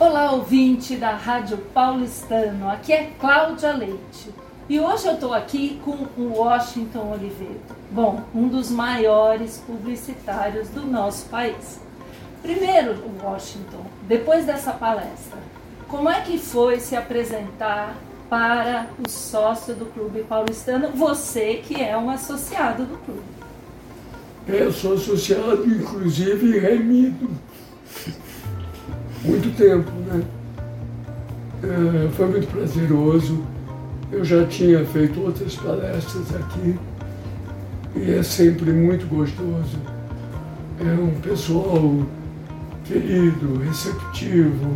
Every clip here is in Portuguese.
Olá, ouvinte da Rádio Paulistano. Aqui é Cláudia Leite. E hoje eu estou aqui com o Washington Oliveira. Bom, um dos maiores publicitários do nosso país. Primeiro, Washington, depois dessa palestra, como é que foi se apresentar para o sócio do Clube Paulistano, você que é um associado do clube? Eu sou associado, inclusive remido. Muito tempo, né? É, foi muito prazeroso. Eu já tinha feito outras palestras aqui e é sempre muito gostoso. É um pessoal querido, receptivo,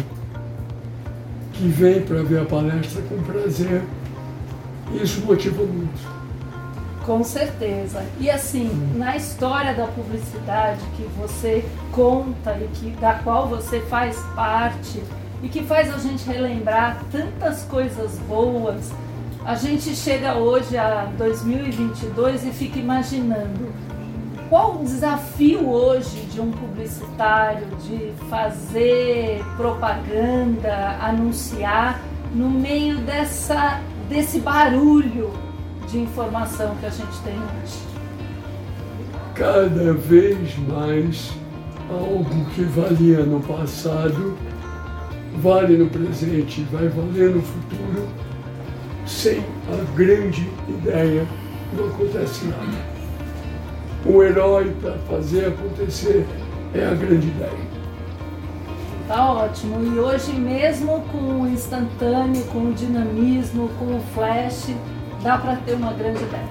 que vem para ver a palestra com prazer. Isso motiva muito. Com certeza. E assim, na história da publicidade que você conta e que, da qual você faz parte e que faz a gente relembrar tantas coisas boas, a gente chega hoje a 2022 e fica imaginando qual o desafio hoje de um publicitário de fazer propaganda, anunciar no meio dessa, desse barulho de informação que a gente tem hoje? Cada vez mais algo que valia no passado vale no presente, vai valer no futuro. Sem a grande ideia não acontece nada o herói para fazer acontecer é a grande ideia. Tá ótimo. E hoje mesmo com o instantâneo, com o dinamismo, com o flash, dá para ter uma grande ideia.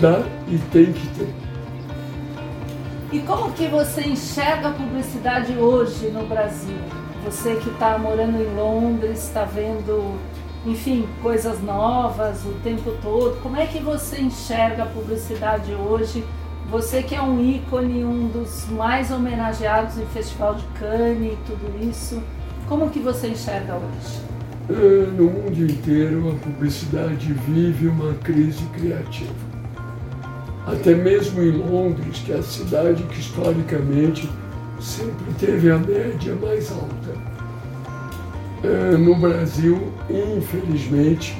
Dá e tem que ter. E como que você enxerga a publicidade hoje no Brasil? Você que está morando em Londres, está vendo enfim, coisas novas o tempo todo. Como é que você enxerga a publicidade hoje? Você que é um ícone, um dos mais homenageados em Festival de Cannes e tudo isso, como que você enxerga hoje? É, no mundo inteiro, a publicidade vive uma crise criativa. Até mesmo em Londres, que é a cidade que historicamente sempre teve a média mais alta é, no Brasil, infelizmente,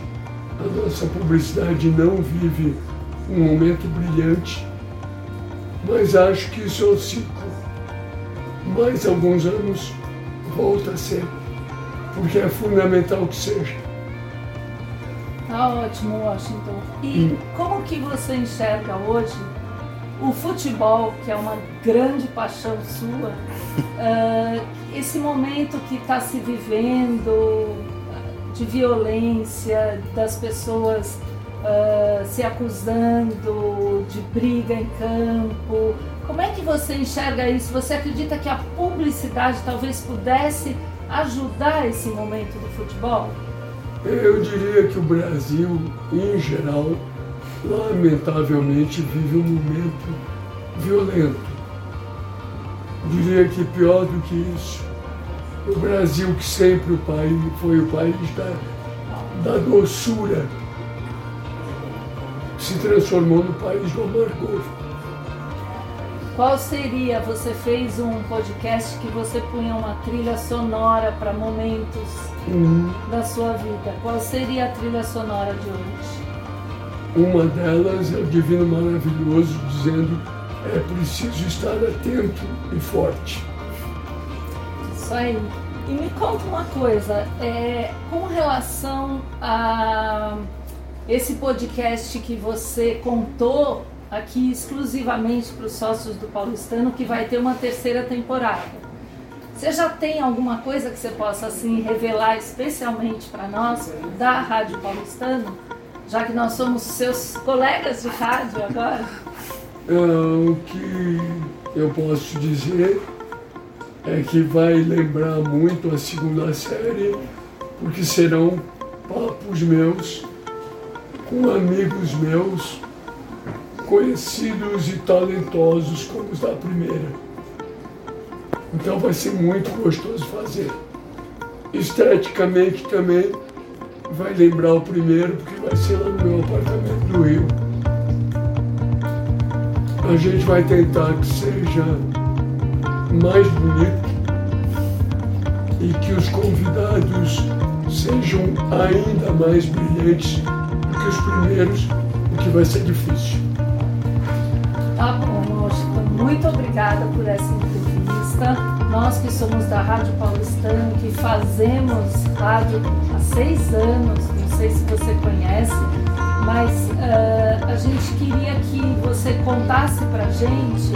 a nossa publicidade não vive um momento brilhante, mas acho que isso é um ciclo. Mais alguns anos volta a ser, porque é fundamental que seja. Tá ótimo, Washington. E hum. como que você enxerga hoje o futebol, que é uma grande paixão sua, uh, esse momento que está se vivendo de violência, das pessoas uh, se acusando de briga em campo, como é que você enxerga isso? Você acredita que a publicidade talvez pudesse ajudar esse momento do futebol? Eu diria que o Brasil, em geral, lamentavelmente vive um momento violento. Diria que pior do que isso, o Brasil, que sempre o país, foi o país da, da doçura, se transformou no país do amargor. Qual seria? Você fez um podcast que você punha uma trilha sonora para momentos uhum. da sua vida. Qual seria a trilha sonora de hoje? Uma delas é o Divino Maravilhoso dizendo é preciso estar atento e forte. Isso aí. E me conta uma coisa, é, com relação a esse podcast que você contou aqui exclusivamente para os sócios do Paulistano, que vai ter uma terceira temporada. Você já tem alguma coisa que você possa assim revelar especialmente para nós da Rádio Paulistano? já que nós somos seus colegas de rádio agora? É, o que eu posso dizer é que vai lembrar muito a segunda série, porque serão papos meus com amigos meus, conhecidos e talentosos como os da primeira. Então vai ser muito gostoso fazer. Esteticamente também vai lembrar o primeiro, porque vai ser lá no meu apartamento do Rio. A gente vai tentar que seja mais bonito e que os convidados sejam ainda mais brilhantes do que os primeiros, o que vai ser difícil. Obrigada por essa entrevista. Nós que somos da Rádio Paulistano, que fazemos rádio há seis anos, não sei se você conhece, mas uh, a gente queria que você contasse pra gente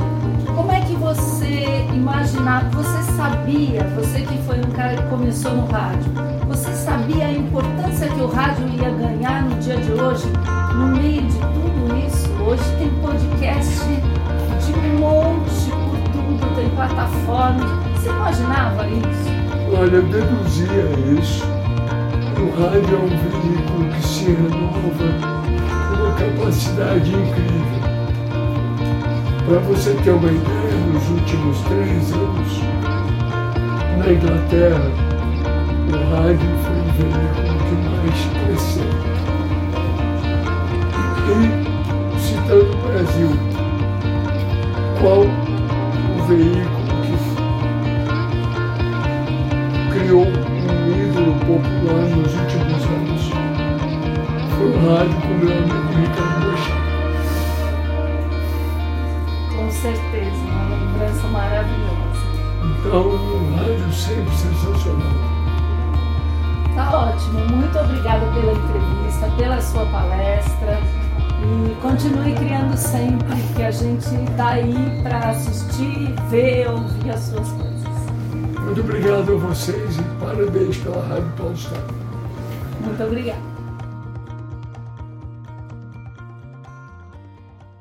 como é que você imaginava, você sabia, você que foi um cara que começou no rádio, você sabia a importância que o rádio ia ganhar no dia de hoje, no meio de tudo isso? Hoje tem podcast de monte tudo, tem plataforma. Você imaginava isso? Olha, deduzia isso. O rádio é um veículo que se renova com uma capacidade incrível. Para você ter uma ideia, nos últimos três anos, na Inglaterra, o rádio foi o veículo que mais cresceu. Amigo Ricardo Bochá. Com certeza, uma lembrança maravilhosa. Então, um rádio sempre sensacional. Tá ótimo, muito obrigada pela entrevista, pela sua palestra e continue criando sempre, que a gente está aí para assistir, ver, ouvir as suas coisas. Muito obrigado a vocês e parabéns pela Rádio Paulistana. Muito obrigada.